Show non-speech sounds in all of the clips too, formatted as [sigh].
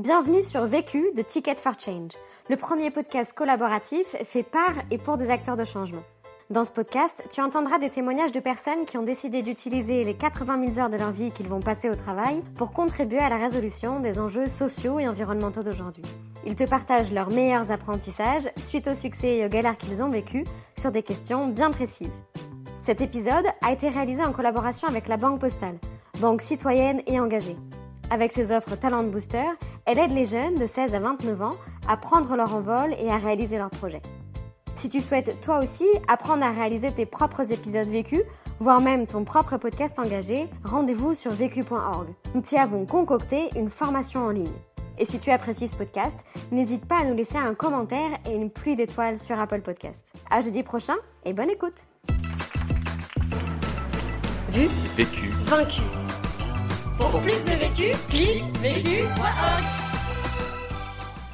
Bienvenue sur Vécu de Ticket for Change, le premier podcast collaboratif fait par et pour des acteurs de changement. Dans ce podcast, tu entendras des témoignages de personnes qui ont décidé d'utiliser les 80 000 heures de leur vie qu'ils vont passer au travail pour contribuer à la résolution des enjeux sociaux et environnementaux d'aujourd'hui. Ils te partagent leurs meilleurs apprentissages suite au succès et aux galères qu'ils ont vécues sur des questions bien précises. Cet épisode a été réalisé en collaboration avec la Banque Postale, banque citoyenne et engagée. Avec ses offres Talent Booster, elle aide les jeunes de 16 à 29 ans à prendre leur envol et à réaliser leurs projets. Si tu souhaites toi aussi apprendre à réaliser tes propres épisodes vécus, voire même ton propre podcast engagé, rendez-vous sur vécu.org. Nous t'y avons concocté une formation en ligne. Et si tu apprécies ce podcast, n'hésite pas à nous laisser un commentaire et une pluie d'étoiles sur Apple Podcast. À jeudi prochain et bonne écoute. Vu, vécu, vaincu. Pour plus de vécu, clique vécu.org.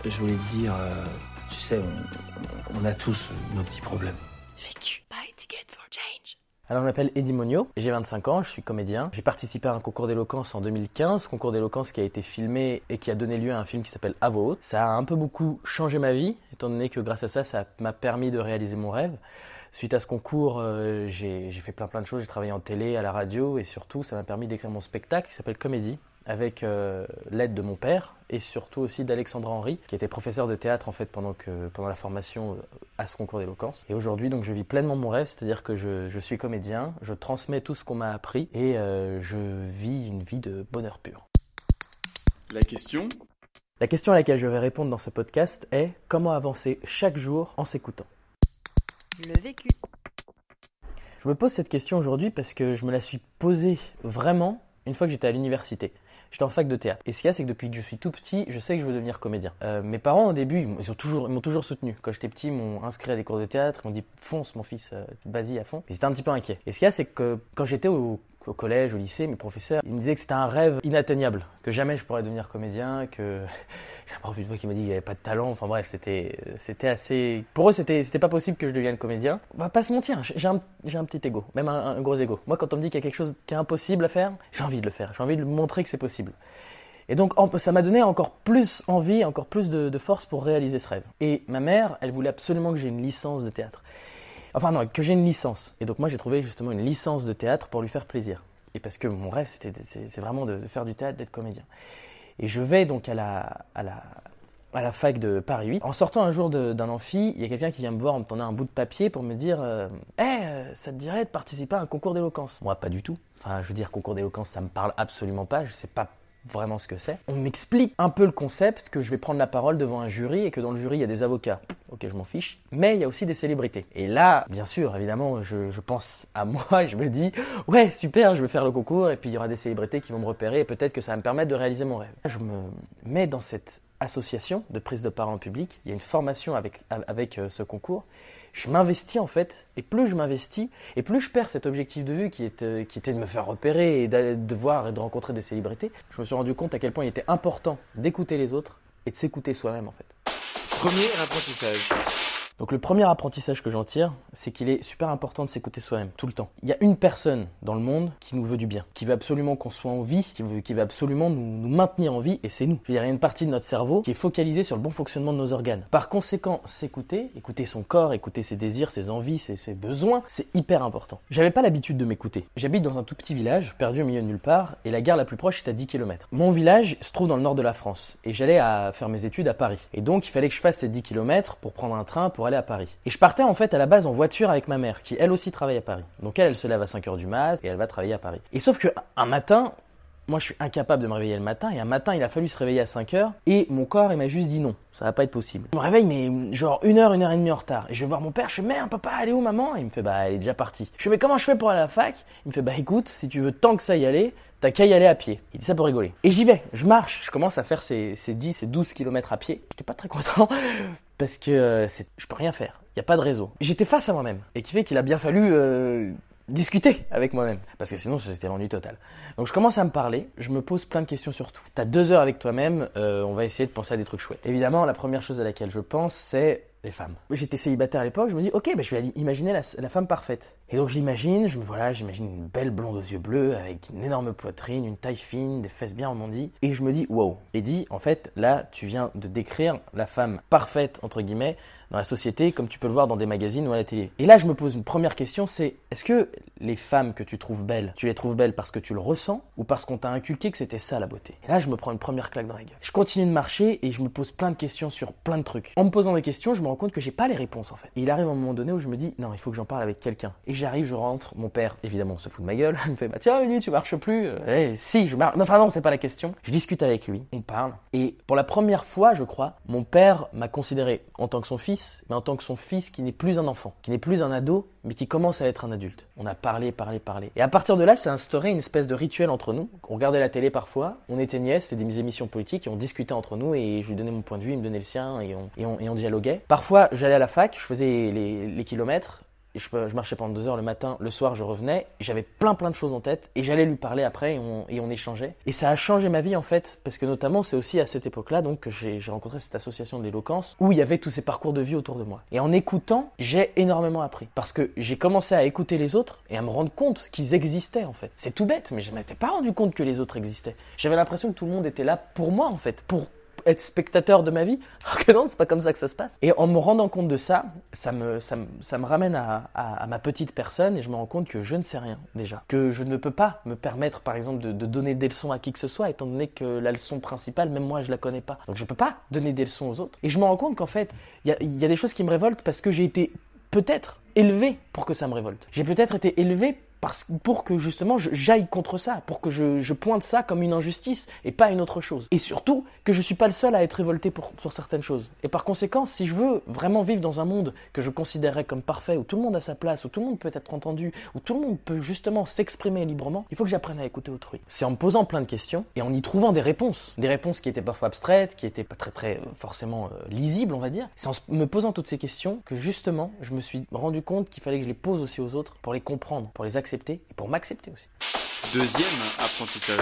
Je voulais te dire, euh, tu sais, on, on a tous nos petits problèmes. Vécu, buy ticket for change. Alors, je m'appelle Eddie Monio, j'ai 25 ans, je suis comédien. J'ai participé à un concours d'éloquence en 2015, concours d'éloquence qui a été filmé et qui a donné lieu à un film qui s'appelle À. Ça a un peu beaucoup changé ma vie, étant donné que grâce à ça, ça m'a permis de réaliser mon rêve. Suite à ce concours, euh, j'ai fait plein plein de choses. J'ai travaillé en télé, à la radio et surtout, ça m'a permis d'écrire mon spectacle qui s'appelle Comédie avec euh, l'aide de mon père et surtout aussi d'Alexandre Henry qui était professeur de théâtre en fait pendant que pendant la formation euh, à ce concours d'éloquence. Et aujourd'hui donc je vis pleinement mon rêve, c'est-à-dire que je, je suis comédien, je transmets tout ce qu'on m'a appris et euh, je vis une vie de bonheur pur. La question? La question à laquelle je vais répondre dans ce podcast est comment avancer chaque jour en s'écoutant? Le vécu. Je me pose cette question aujourd'hui parce que je me la suis posée vraiment une fois que j'étais à l'université. J'étais en fac de théâtre. Et ce qu'il y a, c'est que depuis que je suis tout petit, je sais que je veux devenir comédien. Euh, mes parents, au début, ils m'ont toujours, toujours soutenu. Quand j'étais petit, ils m'ont inscrit à des cours de théâtre. Ils m'ont dit fonce, mon fils, euh, vas-y à fond. Ils étaient un petit peu inquiets. Et ce qu'il y a, c'est que quand j'étais au, au collège, au lycée, mes professeurs, ils me disaient que c'était un rêve inatteignable, que jamais je pourrais devenir comédien, que [laughs] j'ai un prof une fois qui m'a dit qu'il n'y avait pas de talent. Enfin bref, c'était, c'était assez. Pour eux, c'était, c'était pas possible que je devienne comédien. On va pas se mentir, j'ai un, j'ai un petit ego, même un, gros ego. Moi, quand on me dit qu'il y a quelque chose qui est impossible à faire, j'ai envie de le faire. J'ai envie de montrer que c'est possible. Et donc ça m'a donné encore plus envie, encore plus de, de force pour réaliser ce rêve. Et ma mère, elle voulait absolument que j'ai une licence de théâtre. Enfin non, que j'ai une licence. Et donc moi j'ai trouvé justement une licence de théâtre pour lui faire plaisir. Et parce que mon rêve c'était c'est vraiment de, faire du théâtre, d'être comédien. Et je vais donc à la, à la, à la fac de Paris 8. En sortant un jour d'un amphi, il y a quelqu'un qui vient me voir en me tendant un bout de papier pour me dire euh, Eh, euh, ça te dirait de participer à un concours d'éloquence? Moi, pas du tout. Enfin, je veux dire, concours d'éloquence, ça me parle absolument pas. Je sais pas vraiment ce que c'est. On m'explique un peu le concept que je vais prendre la parole devant un jury et que dans le jury il y a des avocats. Ok, je m'en fiche. Mais il y a aussi des célébrités. Et là, bien sûr, évidemment, je, pense à moi [laughs] et je me dis ouais, super, je vais faire le concours et puis il y aura des célébrités qui vont me repérer et peut-être que ça va me permettre de réaliser mon rêve. Je me mets dans cette association de prise de parole en public. Il y a une formation avec, avec euh, ce concours. Je m'investis en fait, et plus je m'investis, et plus je perds cet objectif de vue qui, euh, était de me faire repérer et de voir et de rencontrer des célébrités. Je me suis rendu compte à quel point il était important d'écouter les autres et de s'écouter soi-même en fait. Premier apprentissage. Donc le premier apprentissage que j'en tire, c'est qu'il est super important de s'écouter soi-même, tout le temps. Il y a une personne dans le monde qui nous veut du bien, qui veut absolument qu'on soit en vie, qui veut, qui veut absolument nous, nous maintenir en vie, et c'est nous. Il y a une partie de notre cerveau qui est focalisée sur le bon fonctionnement de nos organes. Par conséquent, s'écouter, écouter son corps, écouter ses désirs, ses envies, ses, besoins, c'est hyper important. J'avais pas l'habitude de m'écouter. J'habite dans un tout petit village, perdu au milieu de nulle part, et la gare la plus proche est à 10 km. Mon village se trouve dans le nord de la France, et j'allais faire mes études à Paris. Et donc, il fallait que je fasse ces 10 km pour prendre un train pour aller à Paris. Et je partais en fait à la base en voiture avec ma mère, qui elle aussi travaille à Paris. Donc elle, elle se lève à 5h du mat et elle va travailler à Paris. Et sauf que un matin, moi je suis incapable de me réveiller le matin, et un matin il a fallu se réveiller à 5h, et mon corps il m'a juste dit non, ça va pas être possible. Je me réveille mais genre une heure, une heure et demie en retard, et je vais voir mon père, je fais merde papa, elle est où maman? Il me fait bah elle est déjà partie. Je fais mais comment je fais pour aller à la fac? Il me fait bah écoute, si tu veux tant que ça y aller, T'as qu'à y aller à pied. Il dit ça pour rigoler. Et j'y vais, je marche, je commence à faire ces, ces 10 et 12 km à pied. J'étais pas très content [laughs] parce que euh, je peux rien faire. Il n'y a pas de réseau. J'étais face à moi-même. Et qui fait qu'il a bien fallu euh, discuter avec moi-même. Parce que sinon, c'était l'ennui total. Donc je commence à me parler, je me pose plein de questions sur tout. T'as deux heures avec toi-même, euh, on va essayer de penser à des trucs chouettes. Évidemment, la première chose à laquelle je pense, c'est les femmes. J'étais célibataire à l'époque, je me dis, ok, bah, je vais imaginer la femme parfaite. Et donc j'imagine, je me voilà, j'imagine une belle blonde aux yeux bleus avec une énorme poitrine, une taille fine, des fesses bien remondies. Et je me dis, wow. Et dit, en fait, là, tu viens de décrire la femme parfaite, entre guillemets, dans la société, comme tu peux le voir dans des magazines ou à la télé. Et là, je me pose une première question, c'est est-ce que les femmes que tu trouves belles, tu les trouves belles parce que tu le ressens ou parce qu'on t'a inculqué que c'était ça la beauté? Et là, je me prends une première claque dans la gueule. Je continue de marcher et je me pose plein de questions sur plein de trucs. En me posant des questions, je me rends compte que j'ai pas les réponses en fait. Et il arrive un moment donné où je me dis non, il faut que j'en parle avec quelqu'un. J'arrive, je rentre, mon père évidemment se fout de ma gueule, [laughs] il me fait bah tiens, Uni, tu marches plus Eh si, je marche. Enfin non, c'est pas la question. Je discute avec lui, on parle et pour la première fois, je crois, mon père m'a considéré en tant que son fils, mais en tant que son fils qui n'est plus un enfant, qui n'est plus un ado, mais qui commence à être un adulte. On a parlé, parlé, parlé. Et à partir de là, a instauré une espèce de rituel entre nous. On regardait la télé parfois, on éteignait, c'était des émissions politiques, et on discutait entre nous, et je lui donnais mon point de vue, il me donnait le sien, et on, et dialoguait. Parfois, j'allais à la fac, je faisais les kilomètres, je, marchais pendant deux heures le matin, le soir je revenais, j'avais plein plein de choses en tête et j'allais lui parler après et on, échangeait. Et ça a changé ma vie en fait, parce que notamment c'est aussi à cette époque-là que j'ai rencontré cette association de l'éloquence où il y avait tous ces parcours de vie autour de moi. Et en écoutant, j'ai énormément appris parce que j'ai commencé à écouter les autres et à me rendre compte qu'ils existaient en fait. C'est tout bête, mais je m'étais pas rendu compte que les autres existaient. J'avais l'impression que tout le monde était là pour moi en fait, pour être spectateur de ma vie. [laughs] Alors que non, c'est pas comme ça que ça se passe. Et en me rendant compte de ça, ça me, ça me, ça me ramène à, ma petite personne et je me rends compte que je ne sais rien déjà. Que je ne peux pas me permettre, par exemple, de, donner des leçons à qui que ce soit, étant donné que la leçon principale, même moi, je la connais pas. Donc je peux pas donner des leçons aux autres. Et je me rends compte qu'en fait, il y a, y a des choses qui me révoltent parce que j'ai été peut-être élevé pour que ça me révolte. J'ai peut-être été élevé pour que justement j'aille contre ça, pour que je, pointe ça comme une injustice et pas une autre chose. Et surtout que je suis pas le seul à être révolté pour, certaines choses. Et par conséquent, si je veux vraiment vivre dans un monde que je considérerais comme parfait, où tout le monde a sa place, où tout le monde peut être entendu, où tout le monde peut justement s'exprimer librement, il faut que j'apprenne à écouter autrui. C'est en me posant plein de questions et en y trouvant des réponses, des réponses qui étaient parfois abstraites, qui étaient pas très très euh, forcément euh, lisibles, on va dire. C'est en me posant toutes ces questions que justement je me suis rendu compte qu'il fallait que je les pose aussi aux autres pour les comprendre, pour les accepter et pour m'accepter aussi. Deuxième apprentissage.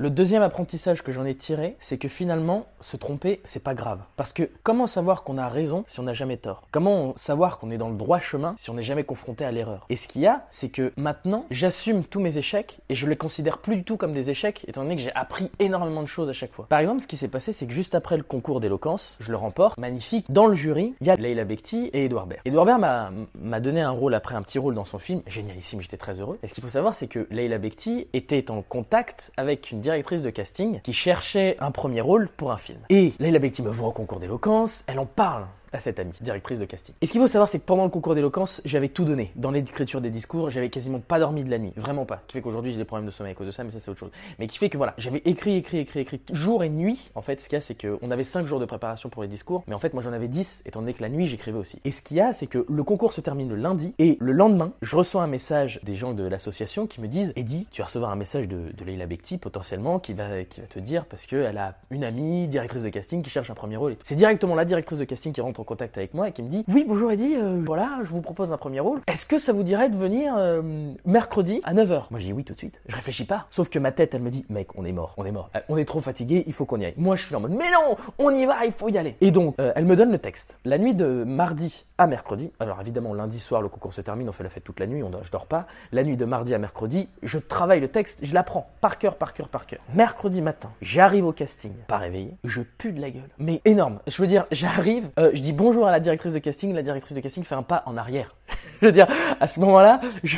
Le deuxième apprentissage que j'en ai tiré, c'est que finalement, se tromper, c'est pas grave. Parce que comment savoir qu'on a raison si on n'a jamais tort? Comment savoir qu'on est dans le droit chemin si on n'est jamais confronté à l'erreur? Et ce qu'il y a, c'est que maintenant, j'assume tous mes échecs et je les considère plus du tout comme des échecs, étant donné que j'ai appris énormément de choses à chaque fois. Par exemple, ce qui s'est passé, c'est que juste après le concours d'éloquence, je le remporte, magnifique, dans le jury, il y a Leila Bekti et Edouard Baird. Edouard Baird m'a donné un rôle après un petit rôle dans son film, génialissime, j'étais très heureux. Et ce qu'il faut savoir, c'est que Leila Bekti était en contact avec une directrice de casting qui cherchait un premier rôle pour un film. Et Leila Bekti me voit au concours d'éloquence, elle en parle à cette amie, directrice de casting. Et ce qu'il faut savoir, c'est que pendant le concours d'éloquence, j'avais tout donné. Dans l'écriture des discours, j'avais quasiment pas dormi de la nuit. Vraiment pas. Qui fait qu'aujourd'hui, j'ai des problèmes de sommeil à cause de ça, mais ça, c'est autre chose. Mais qui fait que voilà, j'avais écrit, écrit, écrit, écrit, jour et nuit. En fait, ce qu'il y a, c'est qu'on avait 5 jours de préparation pour les discours, mais en fait, moi, j'en avais 10, étant donné que la nuit, j'écrivais aussi. Et ce qu'il y a, c'est que le concours se termine le lundi, et le lendemain, je reçois un message des gens de l'association qui me disent Eddie, tu vas recevoir un message de, de Leila Bekti, potentiellement, qui va, qui va te dire, parce qu'elle a une amie, directrice de casting, qui cherche un premier rôle. C'est directement la directrice de casting qui rentre en contact avec moi et me dit Oui, bonjour Eddie, euh, voilà, je vous propose un premier rôle. Est-ce que ça vous dirait de venir euh, mercredi à 9h Moi, je dis oui tout de suite. Je réfléchis pas. Sauf que ma tête, elle me dit Mec, on est mort, on est mort. Euh, on est trop fatigué, il faut qu'on y aille. Moi, je suis en mode Mais non, on y va, il faut y aller. Et donc, elle me donne le texte. La nuit de mardi à mercredi, alors évidemment, lundi soir, le concours se termine, on fait la fête toute la nuit, on je dors pas. La nuit de mardi à mercredi, je travaille le texte, je l'apprends par cœur, par cœur, par cœur. Mercredi matin, j'arrive au casting, pas réveillé, je pue de la gueule. Mais énorme. Je veux dire, j'arrive, je dis bonjour à la directrice de casting, la directrice de casting fait un pas en arrière. Je veux dire, à ce moment-là, je,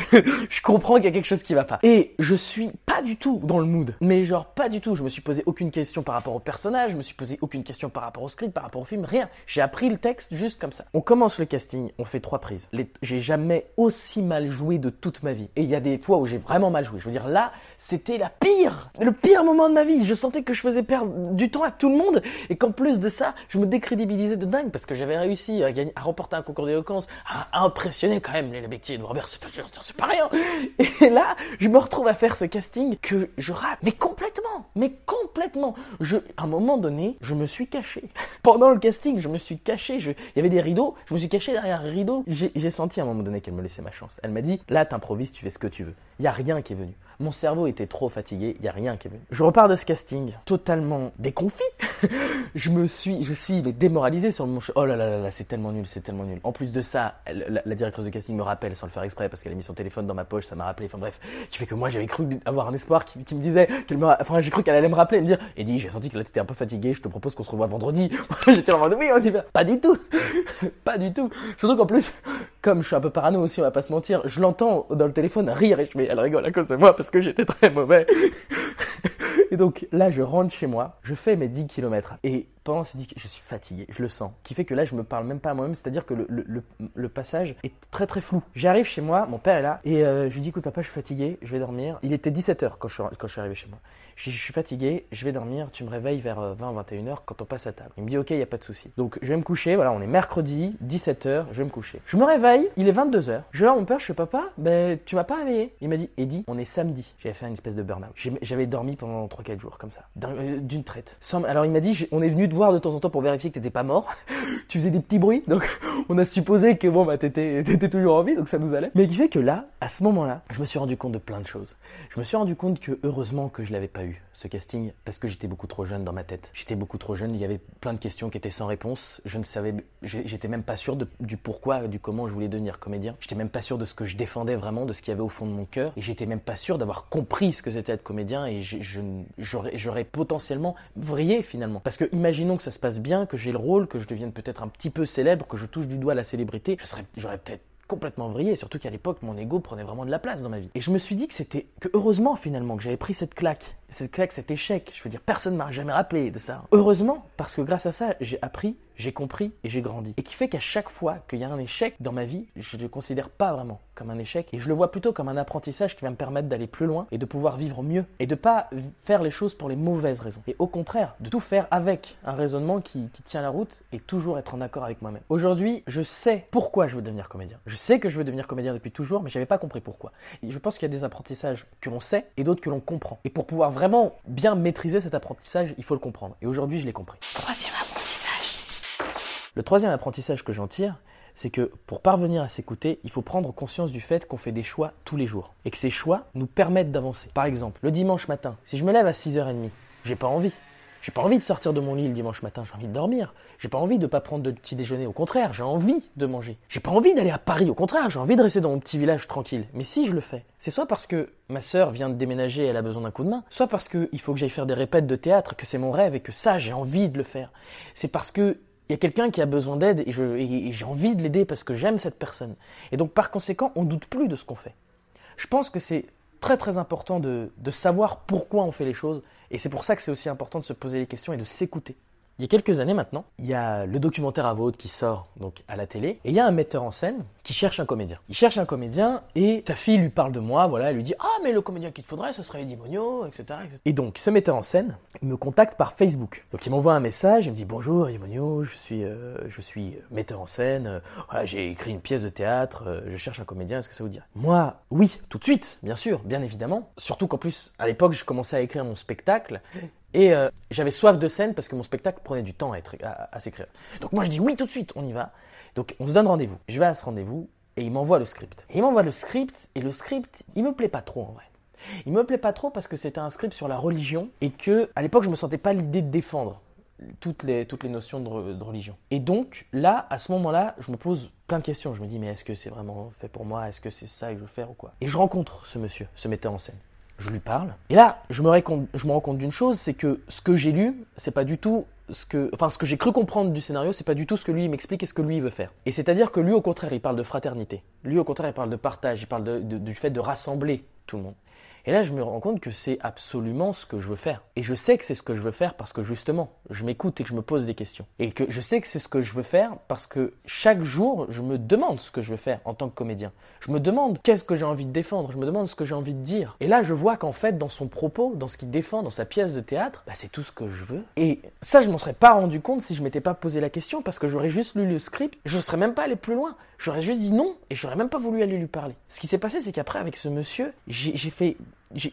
comprends qu'il y a quelque chose qui va pas. Et je suis pas du tout dans le mood. Mais genre pas du tout. Je me suis posé aucune question par rapport au personnage, je me suis posé aucune question par rapport au script, par rapport au film, rien. J'ai appris le texte juste comme ça. On commence le casting, on fait trois prises. J'ai jamais aussi mal joué de toute ma vie. Et il y a des fois où j'ai vraiment mal joué. Je veux dire, là, c'était la pire, le pire moment de ma vie. Je sentais que je faisais perdre du temps à tout le monde et qu'en plus de ça, je me décrédibilisais de dingue parce que j'avais réussi à, gagner, à remporter un concours d'éloquence, à impressionner quand même les Betty et Robert. C'est pas rien. [laughs] Et là, je me retrouve à faire ce casting que je rate, mais complètement, mais complètement. Je, à un moment donné, je me suis caché. [laughs] Pendant le casting, je me suis caché. Il y avait des rideaux, je me suis caché derrière un rideau. J'ai senti à un moment donné qu'elle me laissait ma chance. Elle m'a dit, là, t'improvises, tu fais ce que tu veux. Il y a rien qui est venu. Mon cerveau était trop fatigué, il y a rien qui est venu. Je repars de ce casting totalement déconfit. [laughs] je me suis, je suis démoralisé sur mon. Oh là là là là, c'est tellement nul, c'est tellement nul. En plus de ça, la, directrice de casting me rappelle sans le faire exprès parce qu'elle a mis son téléphone dans ma poche, ça m'a rappelé. Enfin bref, qui fait que moi j'avais cru avoir un espoir qui, me disait qu'elle me, enfin j'ai cru qu'elle allait me rappeler, me dire, Eddie, j'ai senti que là un peu fatigué, je te propose qu'on se revoie vendredi. [laughs] J'étais en mode oui, on y va. Pas du tout, [laughs] pas du tout. Surtout qu'en plus, comme je suis un peu parano aussi, on va pas se mentir, je l'entends dans le téléphone rire et je fais, elle rigole à cause de moi parce que j'étais très mauvais. [laughs] et donc là, je rentre chez moi, je fais mes 10 km et pendant ces 10 je suis fatigué, je le sens. Qui fait que là, je me parle même pas à moi-même, c'est-à-dire que le, le, passage est très très flou. J'arrive chez moi, mon père est là et euh, je lui dis, écoute papa, je suis fatigué, je vais dormir. Il était 17h quand je, quand je suis arrivé chez moi. Je, je suis fatigué, je vais dormir, tu me réveilles vers 20-21h euh, quand on passe à table. Il me dit ok, il n'y a pas de souci. Donc je vais me coucher, voilà, on est mercredi, 17h, je vais me coucher. Je me réveille, il est 22h. Je vais mon père, je fais papa, ben tu m'as pas réveillé. Il m'a dit Eddie, on est samedi. J'avais fait une espèce de burn-out. J'avais dormi pendant 3-4 jours comme ça, euh, d'une traite. Alors il m'a dit on est venu voir de temps en temps pour vérifier que t'étais pas mort. [laughs] tu faisais des petits bruits, donc [laughs] on a supposé que bon bah [laughs] t'étais toujours en vie, donc ça nous allait. Mais qui fait que là, à ce moment-là, je me suis rendu compte de plein de choses. Je me suis rendu compte que heureusement que je l'avais pas eu ce casting parce que j'étais beaucoup trop jeune dans ma tête. J'étais beaucoup trop jeune, il y avait plein de questions qui étaient sans réponse. Je ne savais, j'étais même pas sûr du pourquoi, du comment je voulais devenir comédien. J'étais même pas sûr de ce que je défendais vraiment, de ce qu'il y avait au fond de mon cœur. Et j'étais même pas sûr d'avoir compris ce que c'était être comédien et j'aurais potentiellement vrillé finalement. Parce que imaginons que ça se passe bien, que j'ai le rôle, que je devienne peut-être un petit peu célèbre, que je touche du doigt la célébrité, j'aurais peut-être complètement vrillé, surtout qu'à l'époque, mon ego prenait vraiment de la place dans ma vie. Et je me suis dit que c'était, que heureusement finalement, que j'avais pris cette claque, cette claque, cet échec. Je veux dire, personne ne m'a jamais rappelé de ça. Heureusement, parce que grâce à ça, j'ai appris j'ai compris et j'ai grandi. Et qui fait qu'à chaque fois qu'il y a un échec dans ma vie, je ne le considère pas vraiment comme un échec et je le vois plutôt comme un apprentissage qui va me permettre d'aller plus loin et de pouvoir vivre mieux et de pas faire les choses pour les mauvaises raisons. Et au contraire, de tout faire avec un raisonnement qui, tient la route et toujours être en accord avec moi-même. Aujourd'hui, je sais pourquoi je veux devenir comédien. Je sais que je veux devenir comédien depuis toujours, mais je n'avais pas compris pourquoi. Et je pense qu'il y a des apprentissages que l'on sait et d'autres que l'on comprend. Et pour pouvoir vraiment bien maîtriser cet apprentissage, il faut le comprendre. Et aujourd'hui, je l'ai compris. Troisième apprentissage. Le troisième apprentissage que j'en tire, c'est que pour parvenir à s'écouter, il faut prendre conscience du fait qu'on fait des choix tous les jours et que ces choix nous permettent d'avancer. Par exemple, le dimanche matin, si je me lève à 6h30, j'ai pas envie. J'ai pas envie de sortir de mon lit le dimanche matin, j'ai envie de dormir. J'ai pas envie de pas prendre de petit déjeuner, au contraire, j'ai envie de manger. J'ai pas envie d'aller à Paris, au contraire, j'ai envie de rester dans mon petit village tranquille. Mais si je le fais, c'est soit parce que ma sœur vient de déménager et elle a besoin d'un coup de main, soit parce qu'il faut que j'aille faire des répètes de théâtre, que c'est mon rêve et que ça, j'ai envie de le faire. C'est parce que il y a quelqu'un qui a besoin d'aide et, j'ai envie de l'aider parce que j'aime cette personne. Et donc par conséquent, on doute plus de ce qu'on fait. Je pense que c'est très très important de savoir pourquoi on fait les choses et c'est pour ça que c'est aussi important de se poser les questions et de s'écouter. Il y a quelques années maintenant, il y a le documentaire à qui sort donc à la télé et il y a un metteur en scène qui cherche un comédien. Il cherche un comédien et sa fille lui parle de moi, voilà, elle lui dit ah mais le comédien qu'il te faudrait ce serait Eddie Monio, etc., Et donc ce metteur en scène me contacte par Facebook. Donc il m'envoie un message, il me dit bonjour Eddie Monio, je suis euh, metteur en scène, euh, j'ai écrit une pièce de théâtre, euh, je cherche un comédien, est-ce que ça vous dirait? Moi oui, tout de suite, bien sûr, bien évidemment. Surtout qu'en plus à l'époque je commençais à écrire mon spectacle et euh, j'avais soif de scène parce que mon spectacle prenait du temps à, être, à, s'écrire. Donc moi je dis oui tout de suite, on y va. Donc on se donne rendez-vous. Je vais à ce rendez-vous et il m'envoie le script. il m'envoie le script et le script, il me plaît pas trop en vrai. Il me plaît pas trop parce que c'était un script sur la religion et que à l'époque je me sentais pas l'idée de défendre toutes les, toutes les notions de, de religion. Et donc là, à ce moment-là, je me pose plein de questions. Je me dis mais est-ce que c'est vraiment fait pour moi? Est-ce que c'est ça que je veux faire ou quoi? Et je rencontre ce monsieur, ce metteur en scène je lui parle. Et là, je me, rends compte d'une chose, c'est que ce que j'ai lu, c'est pas du tout ce que, enfin, ce que j'ai cru comprendre du scénario, c'est pas du tout ce que lui m'explique et ce que lui veut faire. Et c'est-à-dire que lui, au contraire, il parle de fraternité. Lui, au contraire, il parle de partage, il parle du fait de rassembler tout le monde. Et là, je me rends compte que c'est absolument ce que je veux faire. Et je sais que c'est ce que je veux faire parce que justement, je m'écoute et que je me pose des questions. Et que je sais que c'est ce que je veux faire parce que chaque jour, je me demande ce que je veux faire en tant que comédien. Je me demande qu'est-ce que j'ai envie de défendre, je me demande ce que j'ai envie de dire. Et là, je vois qu'en fait, dans son propos, dans ce qu'il défend, dans sa pièce de théâtre, bah, c'est tout ce que je veux. Et ça, je m'en serais pas rendu compte si je m'étais pas posé la question parce que j'aurais juste lu le script, je serais même pas allé plus loin. J'aurais juste dit non et j'aurais même pas voulu aller lui parler. Ce qui s'est passé, c'est qu'après, avec ce monsieur, j'ai fait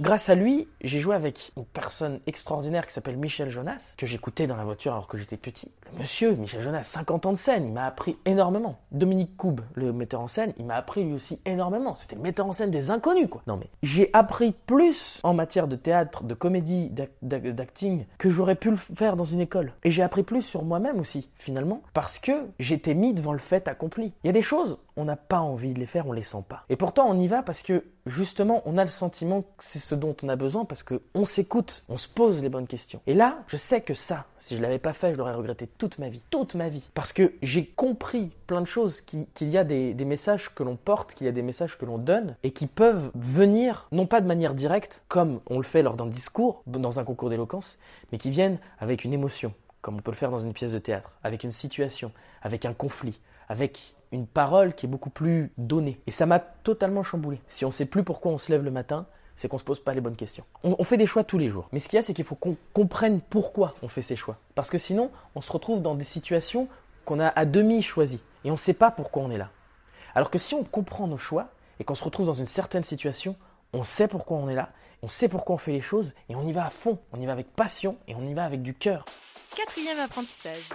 grâce à lui, j'ai joué avec une personne extraordinaire qui s'appelle Michel Jonas, que j'écoutais dans la voiture alors que j'étais petit. Le monsieur, Michel Jonas, 50 ans de scène, il m'a appris énormément. Dominique Coub, le metteur en scène, il m'a appris lui aussi énormément. C'était le metteur en scène des inconnus, quoi. Non mais, j'ai appris plus en matière de théâtre, de comédie, d'acting, que j'aurais pu le faire dans une école. Et j'ai appris plus sur moi-même aussi, finalement, parce que j'étais mis devant le fait accompli. Il y a des choses, on n'a pas envie de les faire, on les sent pas. Et pourtant, on y va parce que justement, on a le sentiment que c'est ce dont on a besoin parce qu'on s'écoute, on se pose les bonnes questions. Et là, je sais que ça, si je l'avais pas fait, je l'aurais regretté toute ma vie, toute ma vie, parce que j'ai compris plein de choses, qu'il y a des, des messages que l'on porte, qu'il y a des messages que l'on donne et qui peuvent venir non pas de manière directe, comme on le fait lors d'un discours, dans un concours d'éloquence, mais qui viennent avec une émotion, comme on peut le faire dans une pièce de théâtre, avec une situation, avec un conflit, avec une parole qui est beaucoup plus donnée. Et ça m'a totalement chamboulé. Si on ne sait plus pourquoi on se lève le matin, c'est qu'on ne se pose pas les bonnes questions. On, fait des choix tous les jours. Mais ce qu'il y a, c'est qu'il faut qu'on comprenne pourquoi on fait ces choix. Parce que sinon, on se retrouve dans des situations qu'on a à demi choisies. Et on ne sait pas pourquoi on est là. Alors que si on comprend nos choix et qu'on se retrouve dans une certaine situation, on sait pourquoi on est là, on sait pourquoi on fait les choses et on y va à fond. On y va avec passion et on y va avec du cœur. Quatrième apprentissage.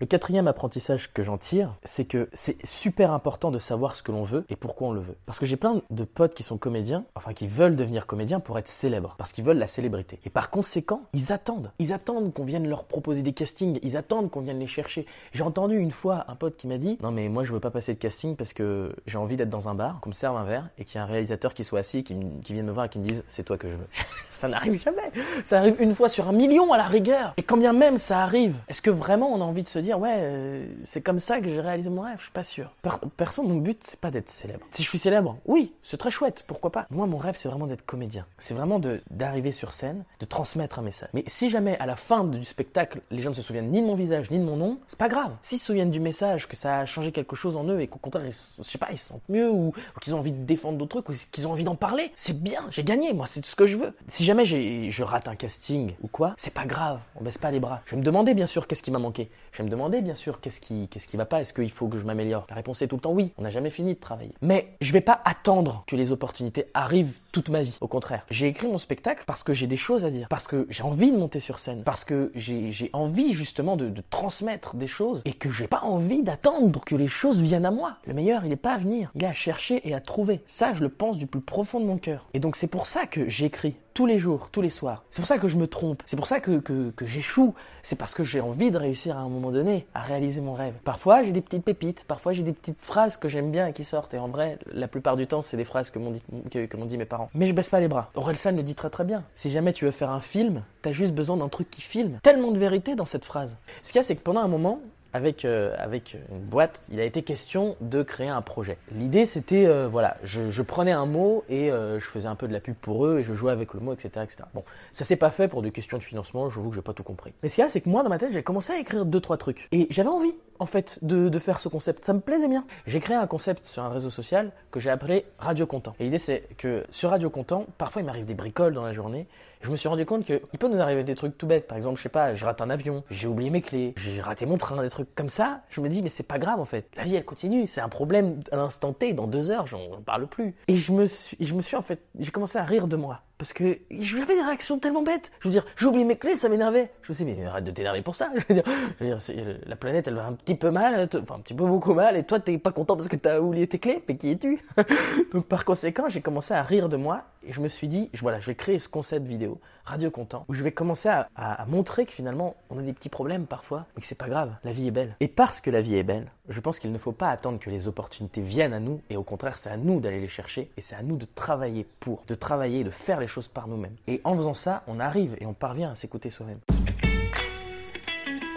Le quatrième apprentissage que j'en tire, c'est que c'est super important de savoir ce que l'on veut et pourquoi on le veut. Parce que j'ai plein de potes qui sont comédiens, enfin qui veulent devenir comédiens pour être célèbres, parce qu'ils veulent la célébrité. Et par conséquent, ils attendent. Ils attendent qu'on vienne leur proposer des castings, ils attendent qu'on vienne les chercher. J'ai entendu une fois un pote qui m'a dit Non, mais moi je veux pas passer de casting parce que j'ai envie d'être dans un bar, qu'on me serve un verre et qu'il y a un réalisateur qui soit assis, qui, qui vienne me voir et qui me dise C'est toi que je veux. [laughs] ça n'arrive jamais. Ça arrive une fois sur un million à la rigueur. Et quand bien même ça arrive, est-ce que vraiment on a envie de se dire ouais, euh, c'est comme ça que j'ai réalisé mon rêve, je suis pas sûr. perso, mon but, c'est pas d'être célèbre. Si je suis célèbre, oui, c'est très chouette, pourquoi pas. Moi, mon rêve, c'est vraiment d'être comédien. C'est vraiment d'arriver sur scène, de transmettre un message. Mais si jamais à la fin du spectacle, les gens ne se souviennent ni de mon visage, ni de mon nom, c'est pas grave. S'ils se souviennent du message, que ça a changé quelque chose en eux et qu'au contraire, je sais pas, ils se sentent mieux ou, qu'ils ont envie de défendre d'autres trucs ou qu'ils ont envie d'en parler, c'est bien, j'ai gagné, moi, c'est ce que je veux. Si jamais je rate un casting ou quoi, c'est pas grave, on baisse pas les bras. Je vais me demander bien sûr qu'est-ce qui m'a manqué. Demander bien sûr qu'est-ce qui, qu'est-ce qui va pas? Est-ce qu'il faut que je m'améliore? La réponse est tout le temps oui. On n'a jamais fini de travailler. Mais je vais pas attendre que les opportunités arrivent toute ma vie. Au contraire, j'ai écrit mon spectacle parce que j'ai des choses à dire, parce que j'ai envie de monter sur scène, parce que j'ai envie justement de, transmettre des choses et que j'ai pas envie d'attendre que les choses viennent à moi. Le meilleur, il n'est pas à venir, il est à chercher et à trouver. Ça, je le pense du plus profond de mon cœur. Et donc c'est pour ça que j'écris tous les jours, tous les soirs. C'est pour ça que je me trompe. C'est pour ça que, que, j'échoue. C'est parce que j'ai envie de réussir à un moment donné à réaliser mon rêve. Parfois, j'ai des petites pépites. Parfois, j'ai des petites phrases que j'aime bien et qui sortent. Et en vrai, la plupart du temps, c'est des phrases que m'ont dit, que, que dit mes parents. Mais je baisse pas les bras. Orelsan le dit très très bien. Si jamais tu veux faire un film, t'as juste besoin d'un truc qui filme. Tellement de vérité dans cette phrase. Ce qu'il y a, c'est que pendant un moment, avec, euh, avec une boîte, il a été question de créer un projet. L'idée, c'était, euh, voilà, je, prenais un mot et euh, je faisais un peu de la pub pour eux et je jouais avec le mot, etc. etc. Bon, ça s'est pas fait pour des questions de financement, je vous que j'ai pas tout compris. Mais ce qu'il y a, c'est que moi, dans ma tête, j'ai commencé à écrire deux, trois trucs. Et j'avais envie, en fait, de, de, faire ce concept. Ça me plaisait bien. J'ai créé un concept sur un réseau social que j'ai appelé Radio Content. Et l'idée, c'est que sur Radio Content, parfois, il m'arrive des bricoles dans la journée je me suis rendu compte qu'il peut nous arriver des trucs tout bêtes. Par exemple, je sais pas, je rate un avion, j'ai oublié mes clés, j'ai raté mon train, des trucs comme ça. Je me dis, mais c'est pas grave en fait. La vie elle continue, c'est un problème à l'instant T, dans deux heures, j'en parle plus. Et je me suis, je me suis en fait, j'ai commencé à rire de moi. Parce que j'avais des réactions tellement bêtes. Je veux dire, j'ai oublié mes clés, ça m'énervait. Je me suis dit, mais arrête de t'énerver pour ça. [laughs] Je veux dire, la planète, elle va un petit peu mal, enfin un petit peu beaucoup mal, et toi, t'es pas content parce que t'as oublié tes clés, mais qui es-tu? [laughs] Donc par conséquent, j'ai commencé à rire de moi, et je me suis dit, voilà, je vais créer ce concept vidéo, Radio Content, où je vais commencer à, à montrer que finalement, on a des petits problèmes parfois, mais que c'est pas grave, la vie est belle. Et parce que la vie est belle, je pense qu'il ne faut pas attendre que les opportunités viennent à nous, et au contraire, c'est à nous d'aller les chercher, et c'est à nous de travailler pour, de travailler, de faire les choses par nous-mêmes. Et en faisant ça, on arrive et on parvient à s'écouter soi-même.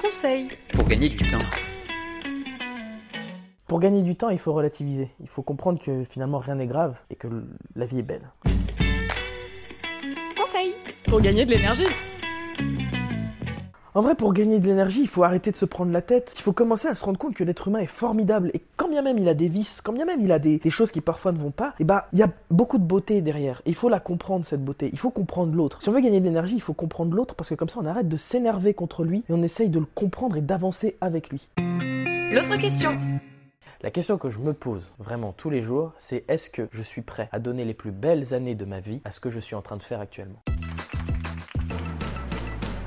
Conseil pour gagner du temps. Pour gagner du temps, il faut relativiser. Il faut comprendre que finalement rien n'est grave et que la vie est belle. Conseil pour gagner de l'énergie. En vrai, pour gagner de l'énergie, il faut arrêter de se prendre la tête. Il faut commencer à se rendre compte que l'être humain est formidable. Et quand bien même il a des vices, quand bien même il a des, choses qui parfois ne vont pas, et eh bah, il y a beaucoup de beauté derrière. il faut la comprendre, cette beauté. Il faut comprendre l'autre. Si on veut gagner de l'énergie, il faut comprendre l'autre parce que comme ça, on arrête de s'énerver contre lui et on essaye de le comprendre et d'avancer avec lui. L'autre question. La question que je me pose vraiment tous les jours, c'est est-ce que je suis prêt à donner les plus belles années de ma vie à ce que je suis en train de faire actuellement?